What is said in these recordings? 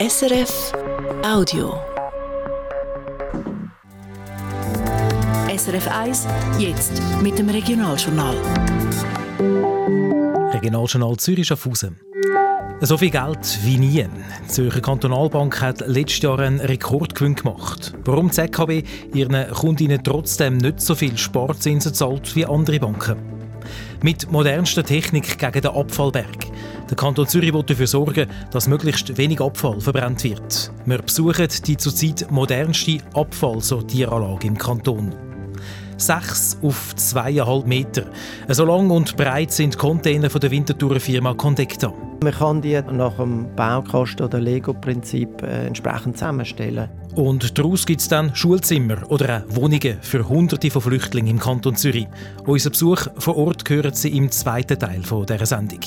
SRF Audio. SRF 1, jetzt mit dem Regionaljournal. Regionaljournal Zürich Schaffhausen. So viel Geld wie nie. Die Zürcher Kantonalbank hat letztes Jahr einen Rekordgewinn gemacht. Warum die ZKB ihren Kundinnen trotzdem nicht so viel Sparzinsen zahlt wie andere Banken? Mit modernster Technik gegen den Abfallberg. Der Kanton Zürich will dafür sorgen, dass möglichst wenig Abfall verbrannt wird. Wir besuchen die zurzeit modernste Abfallsortieranlage im Kanton. 6 auf 2,5 Meter. So lang und breit sind Container von der Winterthurer Firma Condecta. Man kann die nach dem Baukasten- oder Lego-Prinzip äh, entsprechend zusammenstellen. Und daraus gibt es dann Schulzimmer oder auch Wohnungen für Hunderte von Flüchtlingen im Kanton Zürich. Unser Besuch vor Ort gehört sie im zweiten Teil dieser Sendung.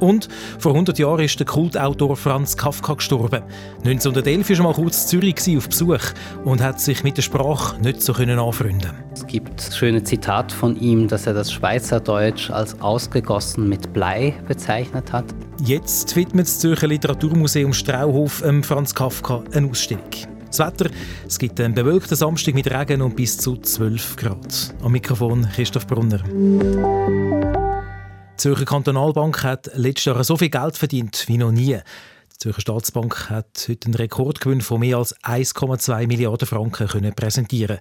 Und vor 100 Jahren ist der Kultautor Franz Kafka gestorben. 1911 war er mal kurz in Zürich auf Besuch und hat sich mit der Sprache nicht so anfreunden Es gibt schöne Zitat von ihm, dass er das Schweizerdeutsch als ausgegossen mit Blei bezeichnet hat. Jetzt widmet das Zürcher Literaturmuseum Strauhof ähm, Franz Kafka eine Ausstellung. Das Wetter, es gibt einen bewölkten Samstag mit Regen und bis zu 12 Grad. Am Mikrofon Christoph Brunner. Die Zürcher Kantonalbank hat letztes Jahr so viel Geld verdient wie noch nie. Die Zürcher Staatsbank hat heute einen Rekordgewinn von mehr als 1,2 Milliarden Franken können präsentieren.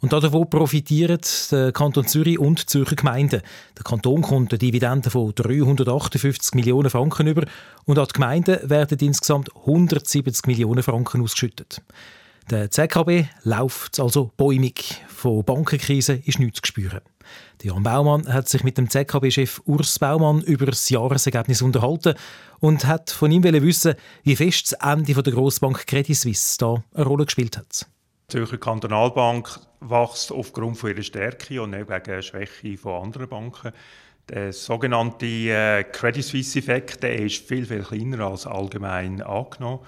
Und davon profitieren der Kanton Zürich und die Zürcher Gemeinden. Der Kanton kommt eine Dividende von 358 Millionen Franken über und an die Gemeinden werden insgesamt 170 Millionen Franken ausgeschüttet. Der ZKB läuft also bäumig. Von Bankenkrise ist nichts zu spüren. Jan Baumann hat sich mit dem ZKB-Chef Urs Baumann über das Jahresergebnis unterhalten und hat von ihm wissen, wie fest das Ende der Grossbank Credit Suisse da eine Rolle gespielt hat. Die Zürcher Kantonalbank wächst aufgrund ihrer Stärke und nicht wegen Schwäche von anderen Banken. Der sogenannte äh, Credit Suisse-Effekt ist viel, viel kleiner als allgemein angenommen.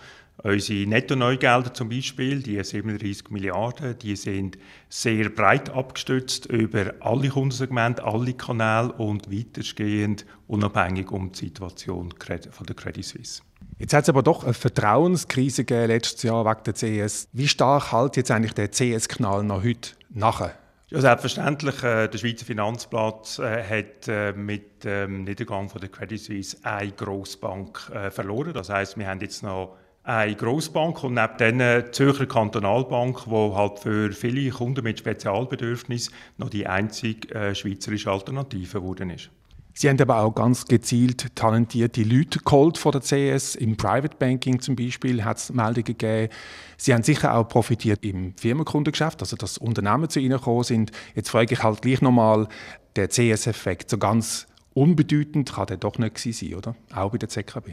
Unsere Netto-Neugelder zum Beispiel, die 37 Milliarden, die sind sehr breit abgestützt über alle Kundensegmente, alle Kanäle und weitergehend unabhängig um die Situation von der Credit Suisse. Jetzt hat es aber doch eine Vertrauenskrise gegeben letztes Jahr wegen der CS. Wie stark hält jetzt eigentlich der CS-Knall noch heute nachher? Ja, selbstverständlich. Äh, der Schweizer Finanzplatz äh, hat äh, mit dem Niedergang von der Credit Suisse eine Grossbank äh, verloren. Das heißt, wir haben jetzt noch eine Grossbank und neben dann die Zürcher Kantonalbank, die halt für viele Kunden mit Spezialbedürfnissen noch die einzige äh, schweizerische Alternative geworden ist. Sie haben aber auch ganz gezielt talentierte Leute geholt von der CS. Im Private Banking zum Beispiel hat es Meldungen gegeben. Sie haben sicher auch profitiert im Firmenkundengeschäft, also dass Unternehmen zu Ihnen gekommen sind. Jetzt frage ich halt gleich nochmal, der CS-Effekt, so ganz unbedeutend kann der doch nicht sein, oder? Auch bei der ZKB.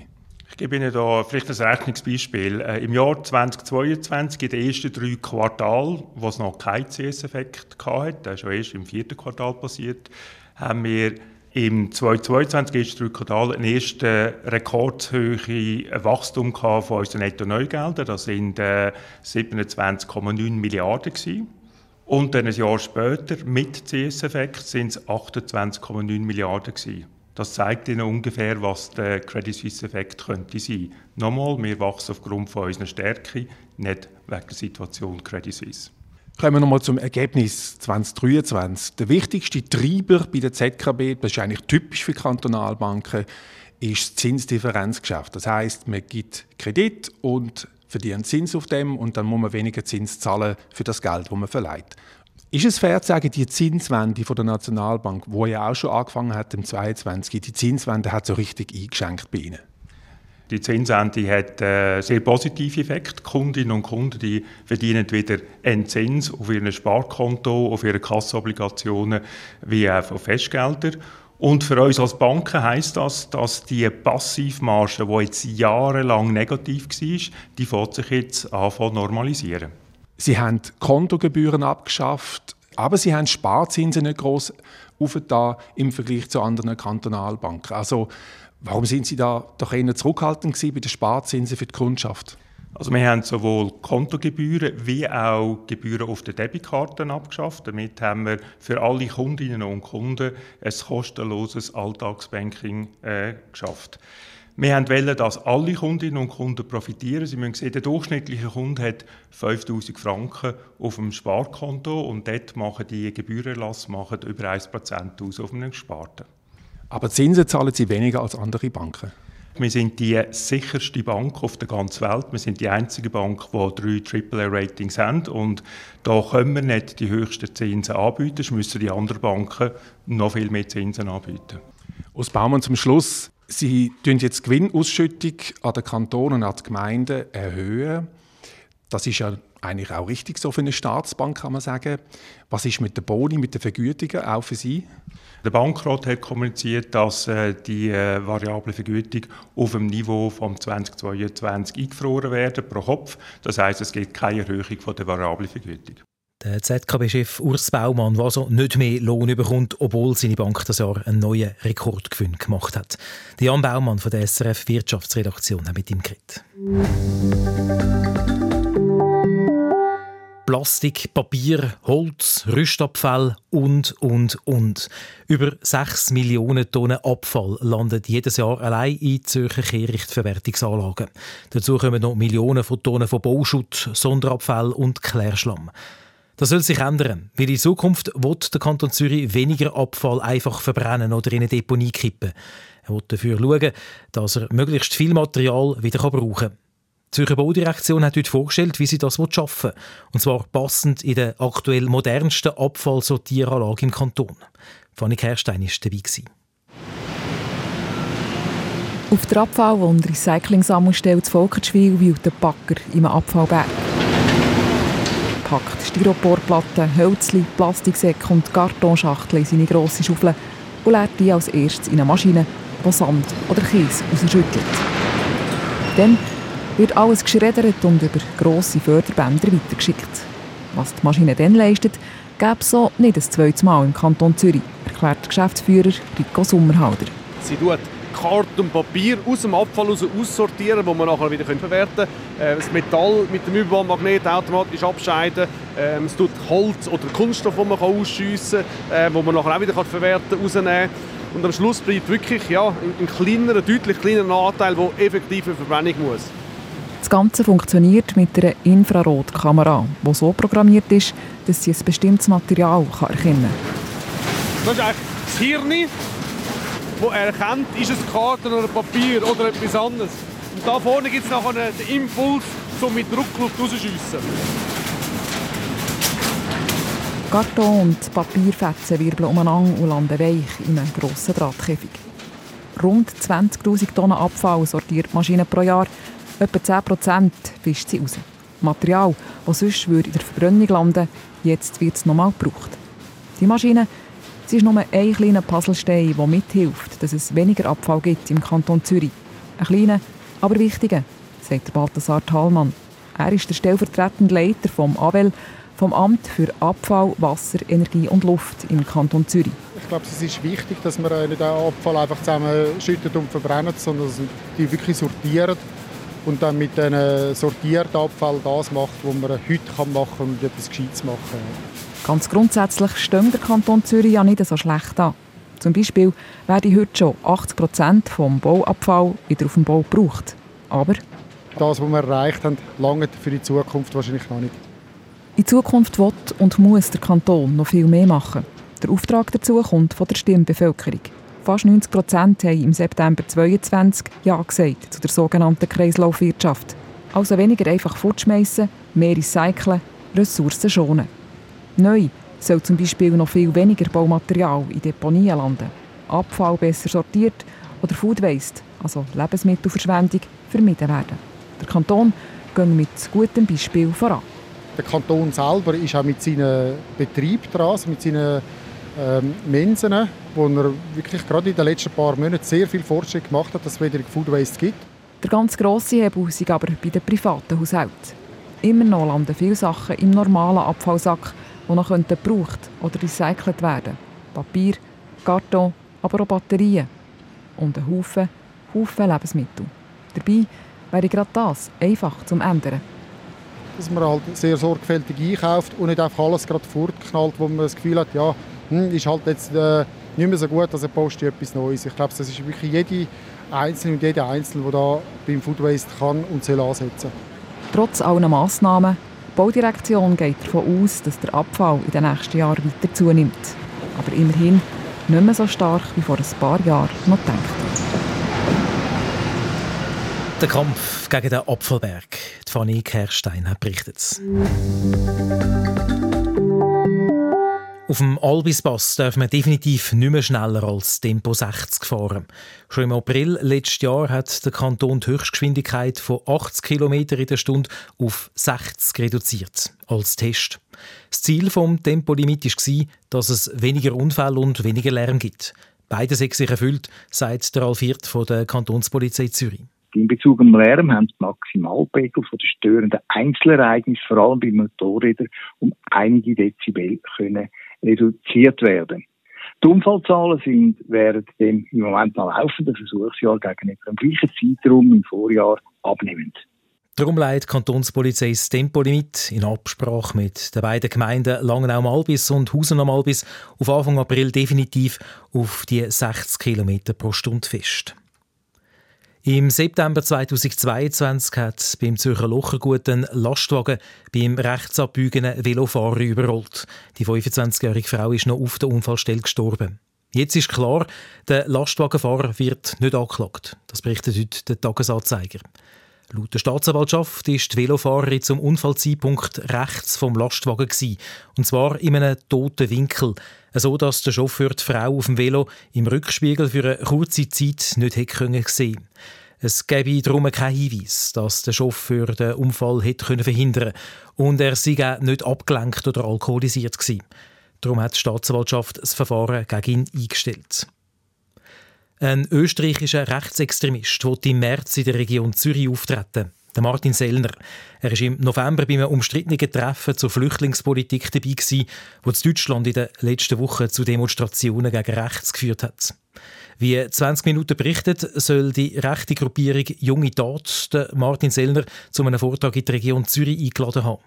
Ich gebe Ihnen da vielleicht ein Rechnungsbeispiel. Äh, Im Jahr 2022, in den ersten drei Quartalen, wo es noch keinen CS-Effekt hatte, das ist schon erst im vierten Quartal passiert, haben wir im 2022, ersten drei Quartal, ein erstes rekordhöhe Wachstum von unseren Netto-Neugeldern. Das sind äh, 27,9 Milliarden gewesen. Und dann ein Jahr später, mit CS-Effekt, sind es 28,9 Milliarden gewesen. Das zeigt Ihnen ungefähr, was der Credit Suisse-Effekt könnte sein. Nochmal, wir wachsen aufgrund von unserer Stärke, nicht wegen der Situation Credit Suisse. Kommen wir nochmal zum Ergebnis 2023. Der wichtigste Treiber bei der ZKB, das ist eigentlich typisch für Kantonalbanken, ist das Zinsdifferenzgeschäft. Das heißt, man gibt Kredit und verdient Zins auf dem und dann muss man weniger Zins zahlen für das Geld, das man verleiht. Ist es fair zu sagen, die Zinswende von der Nationalbank, wo ja auch schon angefangen hat im 22, die Zinswende hat so richtig eingeschenkt bei Ihnen? Die Zinswende hat einen äh, sehr positiven Effekt. Kundinnen und Kunden die verdienen wieder einen Zins auf ihr Sparkonto, auf ihre Kassobligationen wie auch auf Festgelder. Und für uns als Banken heisst das, dass die Passivmarge, die jetzt jahrelang negativ war, die sich jetzt an normalisieren. Sie haben Kontogebühren abgeschafft, aber sie haben Sparzinsen nicht groß aufgetan im Vergleich zu anderen Kantonalbanken. Also warum sind Sie da doch eher zurückhaltend bei den Sparzinsen für die Kundschaft? Also wir haben sowohl Kontogebühren wie auch Gebühren auf den Debitkarten abgeschafft. Damit haben wir für alle Kundinnen und Kunden ein kostenloses Alltagsbanking äh, geschafft. Wir wollen, dass alle Kundinnen und Kunden profitieren. Sie müssen sehen, der durchschnittliche Kunde hat 5000 Franken auf dem Sparkonto und dort machen die Gebührenerlass machen über 1% aus auf einem Gesparten. Aber Zinsen zahlen Sie weniger als andere Banken? Wir sind die sicherste Bank auf der ganzen Welt. Wir sind die einzige Bank, die drei AAA-Ratings haben. Und da können wir nicht die höchsten Zinsen anbieten. Das müssen die anderen Banken noch viel mehr Zinsen anbieten. Aus Baumann zum Schluss. Sie tun jetzt Gewinnausschüttung an den Kantonen und an die Gemeinden erhöhen. Das ist ja eigentlich auch richtig so für eine Staatsbank, kann man sagen. Was ist mit der Boni, mit den Vergütungen, auch für Sie? Der Bankrat hat kommuniziert, dass äh, die äh, variable Vergütung auf dem Niveau von 2022 eingefroren werden pro Kopf. Das heißt, es gibt keine Erhöhung von der variablen Vergütung. Der ZKB-Chef Urs Baumann, der also nicht mehr Lohn bekommt, obwohl seine Bank das Jahr einen neuen Rekordgewinn gemacht hat. Jan Baumann von der SRF Wirtschaftsredaktion hat mit ihm geredet. Plastik, Papier, Holz, Rüstabfall und, und, und. Über 6 Millionen Tonnen Abfall landet jedes Jahr allein in Zürcher Kehrichtverwertungsanlagen. Dazu kommen noch Millionen von Tonnen von Bauschutt, Sonderabfall und Klärschlamm. Das soll sich ändern, weil in Zukunft wird der Kanton Zürich weniger Abfall einfach verbrennen oder in eine Deponie kippen. Er will dafür schauen, dass er möglichst viel Material wieder brauchen kann. Die Zürcher Baudirektion hat heute vorgestellt, wie sie das schaffen will. Und zwar passend in der aktuell modernsten Abfallsortieranlage im Kanton. Fanny Kerstein war dabei. Auf der Abfall- und Recycling-Sammelstelle zu Volkertschwil wühlt der Backer im Abfallberg packt Styroporplatten, Hölzli, Plastiksäcke und Kartonschachteln in seine grosse Schaufel und leert die als erstes in eine Maschine, die Sand oder Kies rausschüttelt. Dann wird alles geschreddert und über grosse Förderbänder weitergeschickt. Was die Maschine dann leistet, gäbe es so nicht ein zweites Mal im Kanton Zürich, erklärt Geschäftsführer Rico Sommerhalder. Sie tut Karton und Papier aus dem Abfall raus aussortieren, wo man nachher wieder verwerten können. Äh, das Metall mit dem Überbahnmagnet automatisch abscheiden. Ähm, es tut Holz oder Kunststoff, den man ausschiessen kann, äh, wo man nachher auch wieder verwerten kann, rausnehmen Und am Schluss bleibt wirklich ja, ein kleiner, deutlich kleinerer Anteil, der effektiv für Verbrennung muss. Das Ganze funktioniert mit einer Infrarotkamera, die so programmiert ist, dass sie ein bestimmtes Material erkennen kann. Das ist eigentlich das Hirn wo er erkennt, ist es Karton oder Papier oder etwas anderes. Und da vorne gibt es nachher den Impuls, um mit Druckluft rauszuschiessen. Karton und Papierfetzen wirbeln umeinander und landen weich in einem grossen Drahtkäfig. Rund 20'000 Tonnen Abfall sortiert die Maschine pro Jahr. Etwa 10% fischt sie raus. Material, das sonst in der Verbrennung landen jetzt wird es nochmal gebraucht. Die Maschine es ist nur ein kleiner Puzzlestein, der mithilft, dass es weniger Abfall gibt im Kanton Zürich. Ein kleiner, aber wichtiger, sagt Balthasar Thalmann. Er ist der stellvertretende Leiter vom AWEL, vom Amt für Abfall, Wasser, Energie und Luft im Kanton Zürich. Ich glaube, es ist wichtig, dass man nicht den Abfall einfach zusammenschüttet und verbrennt, sondern dass man die wirklich sortiert und dann mit diesem sortierten Abfall das macht, was man heute machen kann und etwas Gescheites machen kann. Ganz grundsätzlich steht der Kanton Zürich ja nicht so schlecht an. Zum Beispiel werden heute schon 80 Prozent vom Bauabfall wieder auf dem Bau gebraucht. Aber das, was wir erreicht haben, lange für die Zukunft wahrscheinlich noch nicht. In Zukunft wird und muss der Kanton noch viel mehr machen. Der Auftrag dazu kommt von der Stimmbevölkerung. Fast 90 Prozent haben im September 2022 Ja gesagt zu der sogenannten Kreislaufwirtschaft. Also weniger einfach fortschmeißen, mehr recyceln, Ressourcen schonen. Neu soll zum Beispiel noch viel weniger Baumaterial in Deponien landen, Abfall besser sortiert oder Food Waste, also Lebensmittelverschwendung, vermieden werden. Der Kanton geht mit gutem Beispiel voran. Der Kanton selber ist auch mit seinem Betrieb dran, also mit seinen ähm, Mensen, wo er wirklich gerade in den letzten paar Monaten sehr viel Fortschritt gemacht hat, dass es weniger Food Waste gibt. Der ganz grosse Hebel ist aber bei den privaten Haushalten. Immer noch landen viele Sachen im normalen Abfallsack, die noch gebraucht oder recycelt werden Papier, Karton, aber auch Batterien. Und ein Haufen, Haufen Lebensmittel. Dabei wäre gerade das einfach zum ändern. Dass man halt sehr sorgfältig einkauft und nicht einfach alles gerade fortknallt, wo man das Gefühl hat, ja, hm, ist halt jetzt äh, nicht mehr so gut, also poste ich etwas Neues. Ich glaube, das ist wirklich jede Einzelne und jeder Einzelne, der da beim Food Waste kann und soll ansetzen Trotz aller Massnahmen, die Baudirektion geht davon aus, dass der Abfall in den nächsten Jahren weiter zunimmt. Aber immerhin nicht mehr so stark wie vor ein paar Jahren noch gedacht. Der Kampf gegen den Apfelberg. Fanny Kerstein hat berichtet. Auf dem Albispass darf man definitiv nicht mehr schneller als Tempo 60 fahren. Schon im April letztes Jahr hat der Kanton die Höchstgeschwindigkeit von 80 km in der Stunde auf 60 reduziert, als Test. Das Ziel des Tempolimit war, dass es weniger Unfälle und weniger Lärm gibt. Beides hat sich erfüllt, sagt der Alfiert von der Kantonspolizei Zürich. In Bezug auf Lärm haben die Maximalpegel von den störenden Einzelereignissen, vor allem bei Motorrädern, um einige Dezibel können reduziert werden. Die Unfallzahlen sind während dem im Moment noch laufenden Versuchsjahr gegenüber dem gleichen Zeitraum im Vorjahr abnehmend. Darum leitet Kantonspolizei das Tempolimit in Absprache mit den beiden Gemeinden Langenau-Malbis und Hausen-Malbis auf Anfang April definitiv auf die 60 km pro Stunde fest. Im September 2022 hat beim Zürcher Lochergut ein Lastwagen beim rechtsabbiegenden Velofahrer überrollt. Die 25-jährige Frau ist noch auf der Unfallstelle gestorben. Jetzt ist klar, der Lastwagenfahrer wird nicht angeklagt. Das berichtet heute der Tagesanzeiger. Laut der Staatsanwaltschaft ist die Velofahrerin zum Unfallzeitpunkt rechts vom Lastwagen gewesen, und zwar in einem toten Winkel, so dass der Chauffeur die Frau auf dem Velo im Rückspiegel für eine kurze Zeit nicht hätte sehen können. Es gäbe darum keinen Hinweis, dass der Chauffeur den Unfall hätte verhindern können und er sei auch nicht abgelenkt oder alkoholisiert gewesen. Darum hat die Staatsanwaltschaft das Verfahren gegen ihn eingestellt. Ein österreichischer Rechtsextremist will im März in der Region Zürich auftreten. Der Martin Sellner. Er war im November bei einem umstrittenen Treffen zur Flüchtlingspolitik dabei, gewesen, wo Deutschland in den letzten Wochen zu Demonstrationen gegen rechts geführt hat. Wie 20 Minuten berichtet, soll die rechte Gruppierung Junge Tat Martin Sellner zu einem Vortrag in die Region Zürich eingeladen haben.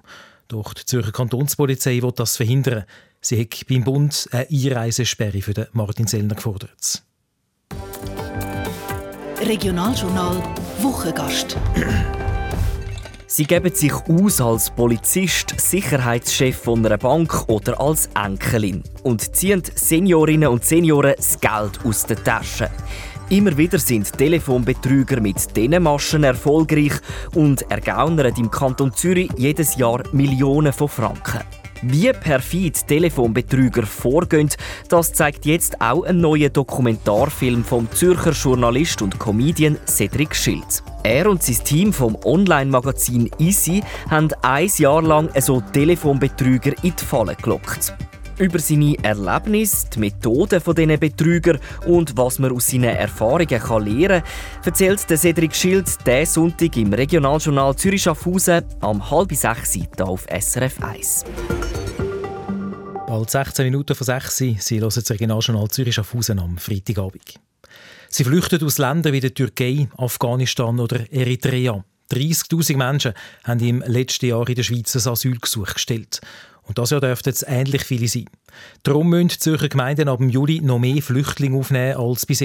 Doch die Zürcher Kantonspolizei will das verhindern. Sie hat beim Bund eine Einreisesperre für den Martin Sellner gefordert. Regionaljournal Wochengast. Sie geben sich aus als Polizist, Sicherheitschef von einer Bank oder als Enkelin und ziehen Seniorinnen und Senioren das Geld aus den Taschen. Immer wieder sind Telefonbetrüger mit diesen Maschen erfolgreich und ergaunern im Kanton Zürich jedes Jahr Millionen von Franken. Wie perfid Telefonbetrüger vorgehen, das zeigt jetzt auch ein neuer Dokumentarfilm vom Zürcher Journalist und Comedian Cedric Schild. Er und sein Team vom Online-Magazin Easy haben ein Jahr lang so Telefonbetrüger in die Falle gelockt. Über seine Erlebnisse, die Methoden dieser Betrüger und was man aus seinen Erfahrungen kann lernen kann, erzählt der Cedric Schild diesen Sonntag im Regionaljournal Zürich Schaffhausen am halb sechs hier auf SRF 1. Bald 16 Minuten von 6 Sie hören das Regionaljournal Zürich Schaffhausen am Freitagabend. Sie flüchten aus Ländern wie der Türkei, Afghanistan oder Eritrea. 30.000 Menschen haben im letzten Jahr in der Schweiz ein Asylgesuch gestellt. Und das Jahr dürften es ähnlich viele sein. Darum müssen die Zürcher Gemeinden ab Juli noch mehr Flüchtlinge aufnehmen als bis.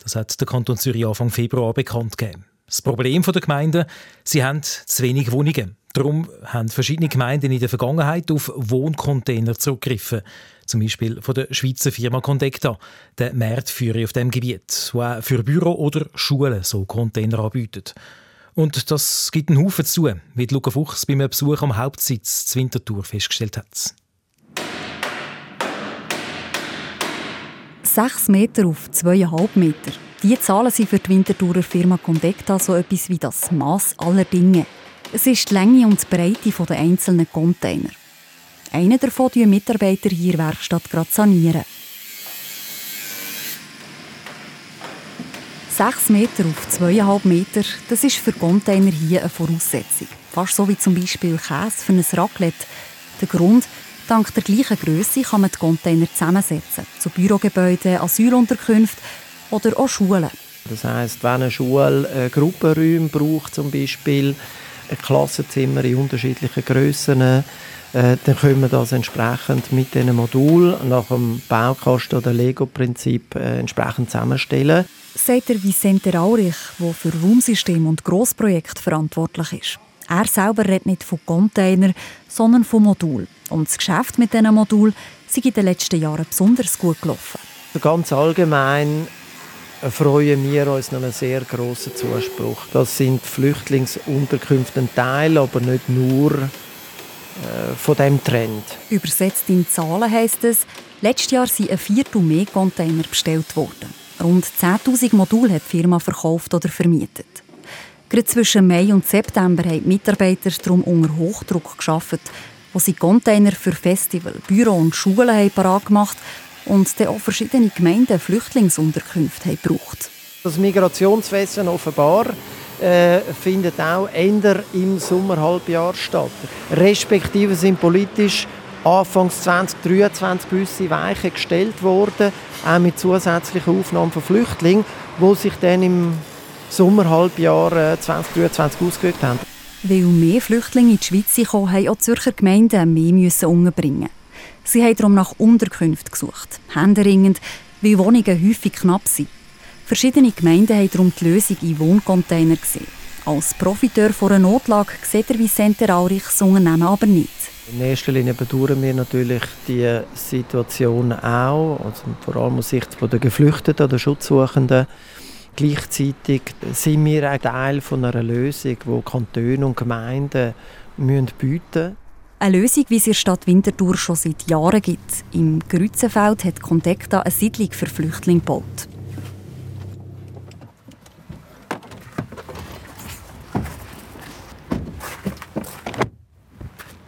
Das hat der Kanton Zürich Anfang Februar bekannt gegeben. Das Problem der Gemeinden, sie haben zu wenig Wohnungen. Darum haben verschiedene Gemeinden in der Vergangenheit auf Wohncontainer zurückgegriffen. Zum Beispiel von der Schweizer Firma Condecta, der Marktführer auf dem Gebiet, der auch für Büro oder Schulen so Container anbietet. Und das gibt einen Haufen zu, wie Luca Fuchs bei einem Besuch am Hauptsitz zur Winterthur festgestellt hat. Sechs Meter auf zweieinhalb Meter. Die Zahlen sind für die Winterthurer Firma Condecta so etwas wie das Maß aller Dinge. Es ist die Länge und die Breite der einzelnen Container. Einer davon die Mitarbeiter hier in der Werkstatt gerade sanieren. 6 Meter auf 2,5 Meter, das ist für Container hier eine Voraussetzung. Fast so wie zum Beispiel Käse für ein Raclette. Der Grund, dank der gleichen Größe kann man die Container zusammensetzen. Zu Bürogebäuden, Asylunterkünften oder auch Schulen. Das heisst, wenn eine Schule äh, Gruppenräume braucht zum Beispiel, Klassenzimmer in unterschiedlichen Grössen. Äh, dann können wir das entsprechend mit diesem Modul nach dem Baukasten- oder Lego-Prinzip äh, entsprechend zusammenstellen. Sagt der Vicente Raurich, der für Raumsystem und Grossprojekt verantwortlich ist. Er selber redet nicht von Container, sondern von Modul. Und das Geschäft mit diesen Modul sind in den letzten Jahren besonders gut gelaufen. Ganz allgemein freuen wir uns noch einen sehr grossen Zuspruch. Das sind Flüchtlingsunterkünfte ein Teil, aber nicht nur von dem Trend. Übersetzt in Zahlen heisst es, letztes Jahr sind ein Viertel mehr Container bestellt worden. Rund 10.000 Module hat die Firma verkauft oder vermietet. Gerade zwischen Mai und September haben die Mitarbeiter darum unter Hochdruck geschafft, wo sie Container für Festival, Büro und Schulen haben parat gemacht und dann auch verschiedene Gemeinden Flüchtlingsunterkünfte haben gebraucht. Das Migrationswesen offenbar äh, findet auch eher im Sommerhalbjahr statt. Respektive sind politisch Anfangs 2023 gewisse Weichen gestellt worden, auch mit zusätzlichen Aufnahmen von Flüchtlingen, die sich dann im Sommerhalbjahr 2023 äh, ausgewirkt haben. Weil mehr Flüchtlinge in die Schweiz kommen, haben auch Zürcher Gemeinden mehr müssen unterbringen. Sie haben darum nach Unterkünften gesucht, händeringend, weil Wohnungen häufig knapp sind. Verschiedene Gemeinden haben darum die Lösung in Wohncontainer gesehen. Als Profiteur von einer Notlage sieht der Vicente Aurich das Unternehmen aber nicht. In erster Linie bedauern wir natürlich die Situation auch, also vor allem aus Sicht der Geflüchteten oder Schutzsuchenden. Gleichzeitig sind wir ein Teil von einer Lösung, die Kantone und Gemeinden bieten müssen. Eine Lösung, wie sie in der Stadt Winterthur schon seit Jahren gibt. Im Grützenfeld hat Contekta eine Siedlung für Flüchtlinge gebaut.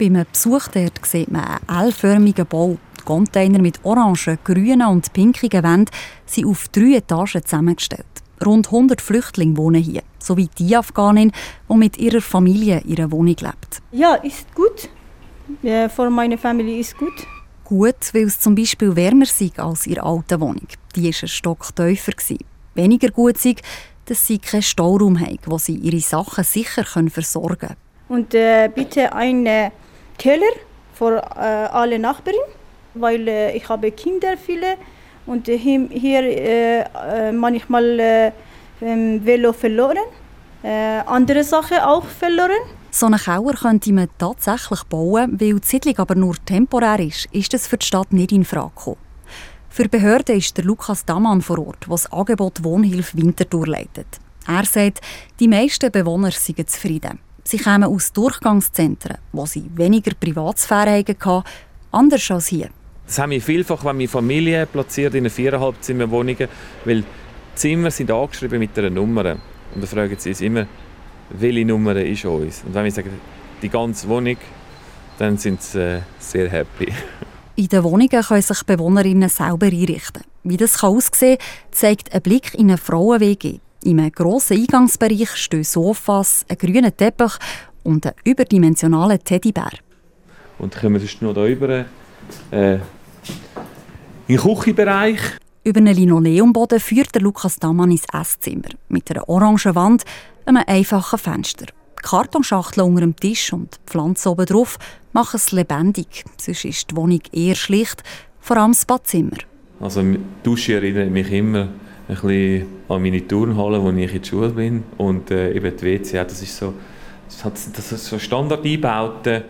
Beim Besuch dort sieht man einen L-förmigen Bau. Die Container mit orangen, grünen und pinkigen Wänden sind auf drei Etagen zusammengestellt. Rund 100 Flüchtlinge wohnen hier, sowie die Afghanin, die mit ihrer Familie in ihrer Wohnung lebt. Ja, ist gut. Ja, für meine Familie ist gut. Gut, weil es zum Beispiel wärmer sei als ihre alte Wohnung. Die war ein Stock tiefer. Weniger gut sei, dass sie keinen Stauraum haben, wo sie ihre Sachen sicher versorgen können. Und äh, bitte einen äh, Keller für äh, alle Nachbarn, weil äh, ich habe Kinder viele und äh, hier manchmal ähm, Velo verloren, andere Sachen auch verloren. So einen Keller könnte man tatsächlich bauen, weil die Siedlung aber nur temporär ist, ist das für die Stadt nicht in Frage gekommen. Für Behörden ist der Lukas Damann vor Ort, der das Angebot Wohnhilfe Winterthur leitet. Er sagt, die meisten Bewohner seien zufrieden. Sie kommen aus Durchgangszentren, wo sie weniger Privatsphäre hatten, anders als hier. Das haben wir vielfach, wenn wir Familien platziert in viereinhalb Zimmerwohnungen, weil die Zimmer sind angeschrieben mit einer Nummer. Und da fragen sie uns immer, welche Nummer ist uns. Und wenn wir sagen, die ganze Wohnung, dann sind sie äh, sehr happy. In den Wohnungen können sich Bewohnerinnen selber einrichten. Wie das aussehen kann, zeigt ein Blick in eine Frauen-WG. In einem grossen Eingangsbereich stehen Sofas, ein grüner Teppich und ein überdimensionaler Teddybär. Und kommen wir noch hier rüber, äh, in den Küchenbereich. Über einen Linoleumboden führt der Lukas Damann ins Esszimmer mit einer orangen Wand, einem einfachen Fenster. Die Kartonschachtel unter dem Tisch und die Pflanzen oben drauf machen es lebendig. Sonst ist die Wohnung eher schlicht, vor allem das Badzimmer. Also die Dusche erinnert mich immer ein bisschen an meine Turnhalle, wo ich in der Schule bin. Und äh, eben die WC, das ist so, das hat, das ist so Standardeinbauten.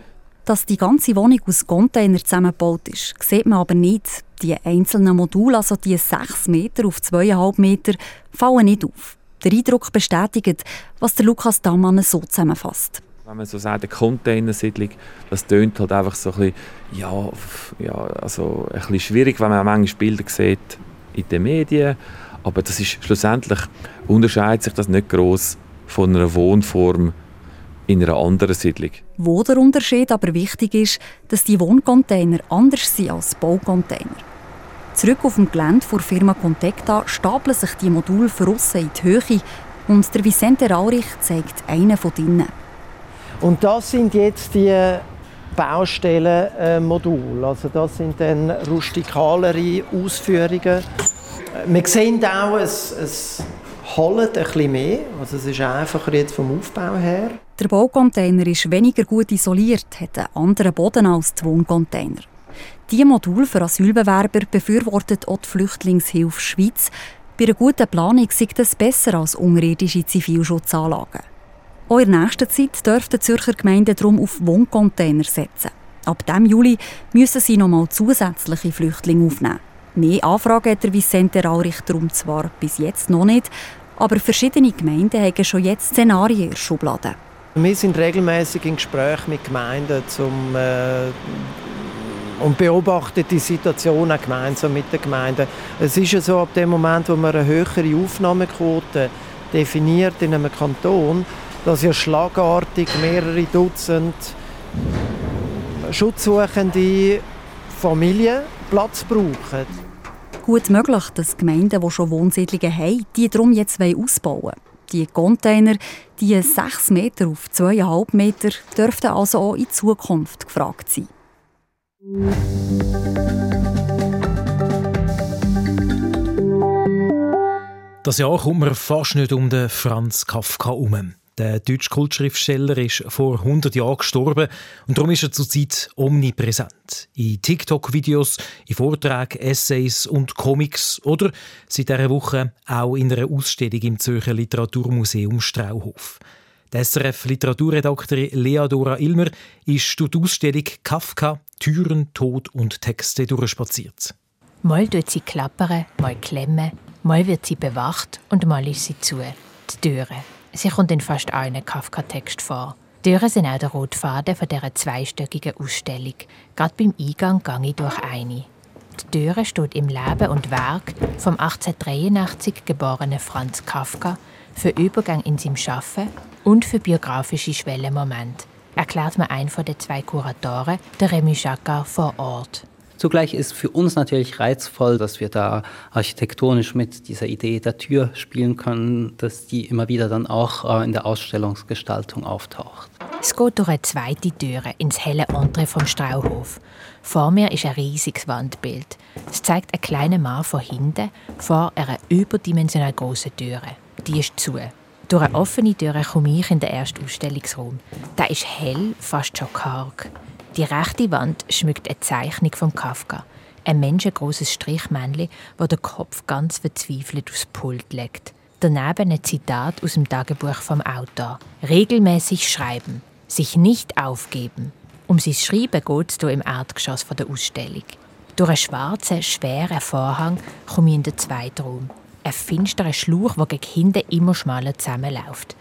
Dass die ganze Wohnung aus Containern zusammengebaut ist, sieht man aber nicht. Die einzelnen Module, also die 6 Meter auf 2,5 Meter, fallen nicht auf. Der Eindruck bestätigt, was der Lukas Dammann so zusammenfasst. Wenn man so sagt, eine Containersiedlung, das tönt halt einfach so ein bisschen, ja, ja, also ein bisschen schwierig, wenn man manchmal Bilder sieht in den Medien. Aber das ist schlussendlich unterscheidet sich das nicht groß von einer Wohnform in einer anderen Siedlung. Wo der Unterschied aber wichtig ist, dass die Wohncontainer anders sind als Baucontainer. Zurück auf dem Gelände der Firma Contecta stapeln sich die Module von in die Höhe und der Vicente Raurich zeigt einen von ihnen. Und das sind jetzt die Baustellenmodule. Also das sind dann rustikalere Ausführungen. Wir sehen auch ein, ein holen ein bisschen mehr. Also es ist einfacher jetzt vom Aufbau her. Der Baucontainer ist weniger gut isoliert, hat einen anderen Boden als die Wohncontainer. Diese Modul für Asylbewerber befürwortet auch die Flüchtlingshilfe Schweiz. Bei einer guten Planung sieht es besser als unterirdische Zivilschutzanlagen. Auch in der nächsten Zeit dürften die Zürcher Gemeinden darum auf Wohncontainer setzen. Ab dem Juli müssen sie nochmal zusätzliche Flüchtlinge aufnehmen. Mehr Anfragen hat der Vicente darum zwar bis jetzt noch nicht, aber verschiedene Gemeinden haben schon jetzt Szenarien in der Schublade. Wir sind regelmäßig in Gespräch mit Gemeinden zum, äh, und beobachten die Situation auch gemeinsam mit den Gemeinden. Es ist ja so, ab dem Moment, wo man eine höhere Aufnahmequote definiert in einem Kanton, dass ja schlagartig mehrere Dutzend schutzsuchende Familien Platz brauchen. Gut möglich, dass Gemeinden, die schon Wohnsiedlungen haben, die darum jetzt ausbauen wollen. Die Container, die 6 Meter auf 2,5 Meter, dürften also auch in Zukunft gefragt sein. Das Jahr kommt man fast nicht um den Franz Kafka herum. Der deutsche Kultschriftsteller ist vor 100 Jahren gestorben und darum ist er zurzeit omnipräsent. In TikTok-Videos, in Vorträgen, Essays und Comics oder seit dieser Woche auch in einer Ausstellung im Zürcher Literaturmuseum Strauhof. Die SRF-Literaturredaktorin Lea Dora Ilmer ist durch die Ausstellung Kafka, Türen, Tod und Texte durchspaziert. Mal tut sie klappern, mal klemmen, mal wird sie bewacht und mal ist sie zu. Die Türe. Sie kommt in fast allen Kafka-Text vor. Türen sind auch der rote Faden von dieser zweistöckigen Ausstellung. Gerade beim Eingang gehe ich durch eine. Die Türe steht im Leben und Werk vom 1883 geborenen Franz Kafka für Übergang in seinem Schaffen und für biografische Schwellenmomente, erklärt mir ein von den zwei Kuratoren, der Remy Jacquard, vor Ort. Zugleich ist für uns natürlich reizvoll, dass wir da architektonisch mit dieser Idee der Tür spielen können, dass die immer wieder dann auch äh, in der Ausstellungsgestaltung auftaucht. Es geht durch eine zweite Tür ins helle Entre vom Strauhof. Vor mir ist ein riesiges Wandbild. Es zeigt einen kleinen Mann von hinten vor einer überdimensional großen Tür. Die ist zu. Durch eine offene Tür komme ich in den ersten Ausstellungsraum. Der ist hell, fast schon karg. Die rechte Wand schmückt eine Zeichnung von Kafka. Ein menschengroßes Strichmännchen, wo der Kopf ganz verzweifelt aufs Pult legt. Daneben ein Zitat aus dem Tagebuch vom Autor. Regelmäßig schreiben, sich nicht aufgeben. Um sein Schreiben geht es hier im Erdgeschoss der Ausstellung. Durch einen schwarzen, schweren Vorhang komme ich in den zweiten Raum. Ein finsterer Schlauch, der gegen hinten immer schmaler zusammenläuft.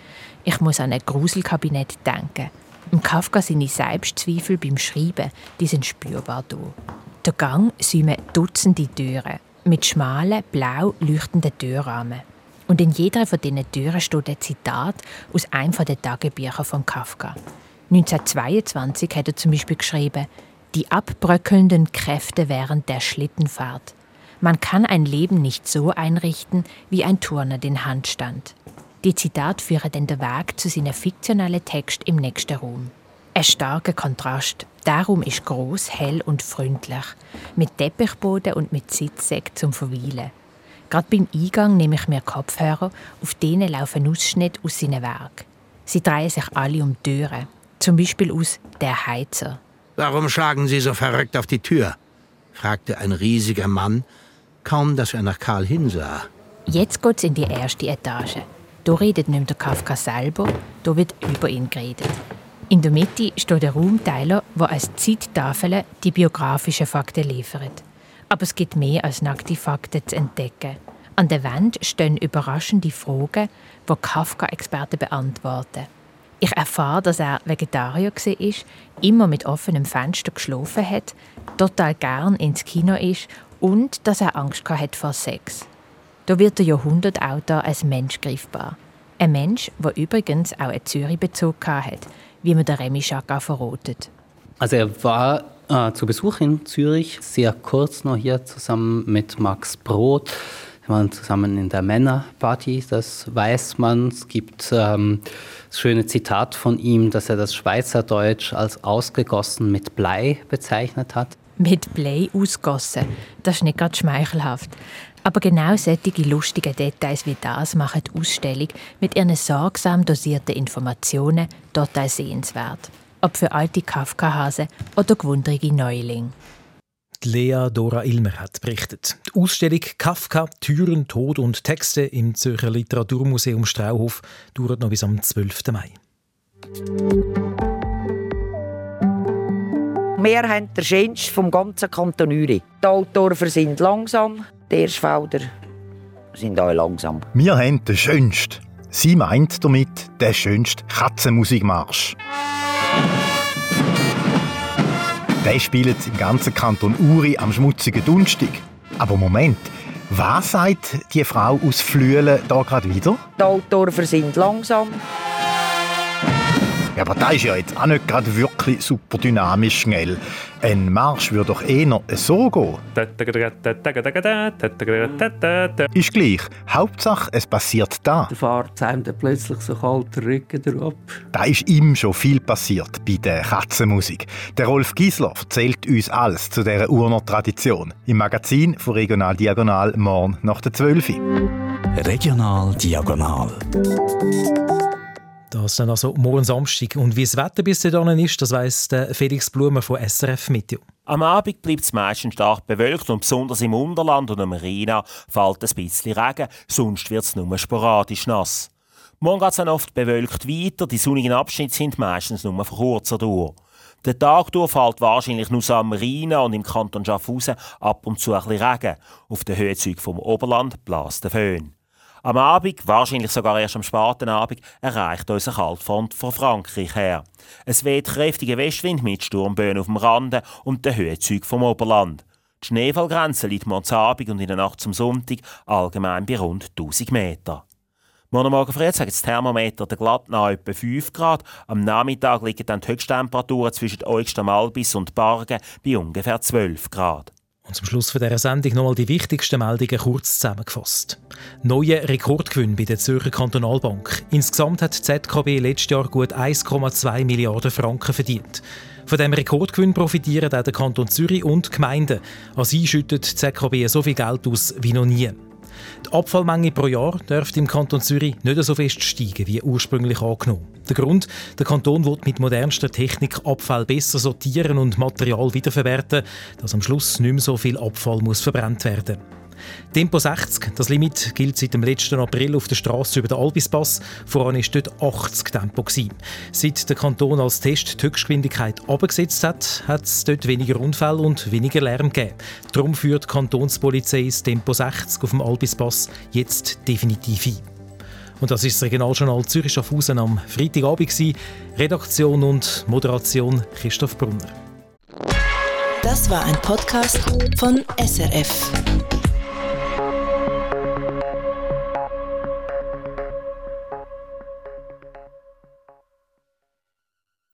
Ich muss an ein Gruselkabinett denken. Im Kafka seine Selbstzweifel beim Schreiben, die sind spürbar da. Der Gang säumen Dutzende Türen mit schmalen, blau leuchtenden Türrahmen. Und in jeder von diesen Türen steht ein Zitat aus einem der Tagebücher von Kafka. 1922 hat er zum Beispiel geschrieben, die abbröckelnden Kräfte während der Schlittenfahrt. Man kann ein Leben nicht so einrichten, wie ein Turner den Handstand. Die Zitate führen dann den Weg zu seinem fiktionalen Text im nächsten Raum. Ein starker Kontrast. Der Raum ist groß, hell und freundlich, mit Teppichboden und mit Sitzsäcken zum Verweilen. Gerade beim Eingang nehme ich mir Kopfhörer, auf denen laufen Ausschnitte aus seinen Werk. Sie drehen sich alle um Türen, zum Beispiel aus Der Heizer. Warum schlagen Sie so verrückt auf die Tür? fragte ein riesiger Mann, kaum dass er nach Karl hinsah. Jetzt geht's in die erste Etage. Da redet nicht mehr der Kafka selber, da wird über ihn geredet. In der Mitte steht der Raumteiler, der als Zeittafel die biografischen Fakten liefert. Aber es gibt mehr als nackte Fakten zu entdecken. An der Wand stehen überraschende Fragen, die Kafka-Experten beantworten. Ich erfahre, dass er Vegetarier war, immer mit offenem Fenster geschlafen hat, total gern ins Kino ist und dass er Angst hatte vor Sex. Da wird der Jahrhundertautor als Mensch greifbar. Ein Mensch, der übrigens auch einen Zürich-Bezug hat, wie man der Remy Chaka verrotet. Also er war äh, zu Besuch in Zürich, sehr kurz noch hier zusammen mit Max Brot. Wir waren zusammen in der Männerparty, das weiß man. Es gibt ähm, das schöne Zitat von ihm, dass er das Schweizerdeutsch als ausgegossen mit Blei bezeichnet hat mit Blei ausgossen. Das ist nicht gerade schmeichelhaft. Aber genau solche lustigen Details wie das machen die Ausstellung mit ihren sorgsam dosierten Informationen total sehenswert. Ob für alte Kafka-Hasen oder gewundrige Neulinge. Lea Dora Ilmer hat berichtet. Die Ausstellung Kafka, Türen, Tod und Texte im Zürcher Literaturmuseum Strauhof dauert noch bis am 12. Mai. Wir haben den schönsten vom ganzen Kanton Uri. Die Altdorfer sind langsam, die Erschfelder sind auch langsam. Wir haben den schönsten. Sie meint damit den schönsten Katzenmusikmarsch. Der spielt im ganzen Kanton Uri am schmutzigen Dunstig. Aber Moment, was sagt die Frau aus Flüelen da gerade wieder? Die Altdorfer sind langsam. Ja, aber das ist ja jetzt auch nicht gerade wirklich super dynamisch schnell. Ein Marsch würde doch eher so gehen. Ist gleich. Hauptsache, es passiert da. Der fährt einem dann plötzlich so kalt der Rücken drauf. Da ist ihm schon viel passiert bei der Katzenmusik. Der Rolf Giesler erzählt uns alles zu dieser Urner Tradition. Im Magazin von Regional Diagonal morgen nach der 12. Regional Diagonal. Das dann also morgen Samstag. Und wie das Wetter bis dahin ist, das weiss Felix Blumer von SRF Meteo. Am Abend bleibt es meistens stark bewölkt und besonders im Unterland und am Marina fällt ein bisschen Regen, sonst wird es nur sporadisch nass. Morgen geht es dann oft bewölkt weiter, die sonnigen Abschnitte sind meistens nur von kurzer Dauer. Der Tag durch fällt wahrscheinlich nur am Marina und im Kanton Schaffhausen ab und zu ein bisschen Regen. Auf den Höhezügen vom Oberland bläst der Föhn. Am Abend, wahrscheinlich sogar erst am späten Abend, erreicht uns eine Kaltfront von Frankreich her. Es weht kräftiger Westwind mit Sturmböen auf dem Rande und den Höhezügen vom Oberland. Die Schneefallgrenze liegt morgens Abend und in der Nacht zum Sonntag allgemein bei rund 1000 Meter. Morgen Morgen früh sagen das Thermometer der Glattnau etwa 5 Grad. Am Nachmittag liegen dann die Höchsttemperaturen zwischen Eugster Albis und Bargen bei ungefähr 12 Grad. Und zum Schluss von dieser Sendung nochmal die wichtigsten Meldungen kurz zusammengefasst. Neuer Rekordgewinn bei der Zürcher Kantonalbank. Insgesamt hat die ZKB letztes Jahr gut 1,2 Milliarden Franken verdient. Von diesem Rekordgewinn profitieren auch der Kanton Zürich und die Gemeinden. An sie schüttet die ZKB so viel Geld aus wie noch nie. Die Abfallmenge pro Jahr dürfte im Kanton Zürich nicht so fest steigen wie ursprünglich angenommen. Der Grund, der Kanton wird mit modernster Technik Abfall besser sortieren und Material wiederverwerten, dass am Schluss nicht mehr so viel Abfall muss verbrannt werden Tempo 60, das Limit gilt seit dem letzten April auf der Straße über den Albispass. Voran war dort 80 Tempo. Gewesen. Seit der Kanton als Test die Höchstgeschwindigkeit abgesetzt hat, hat es dort weniger Unfälle und weniger Lärm gegeben. Darum führt die Kantonspolizei das Tempo 60 auf dem Albispass jetzt definitiv ein. Und das ist das Regionaljournal Zürich Schaffhausen am Freitagabend. Redaktion und Moderation Christoph Brunner. Das war ein Podcast von SRF.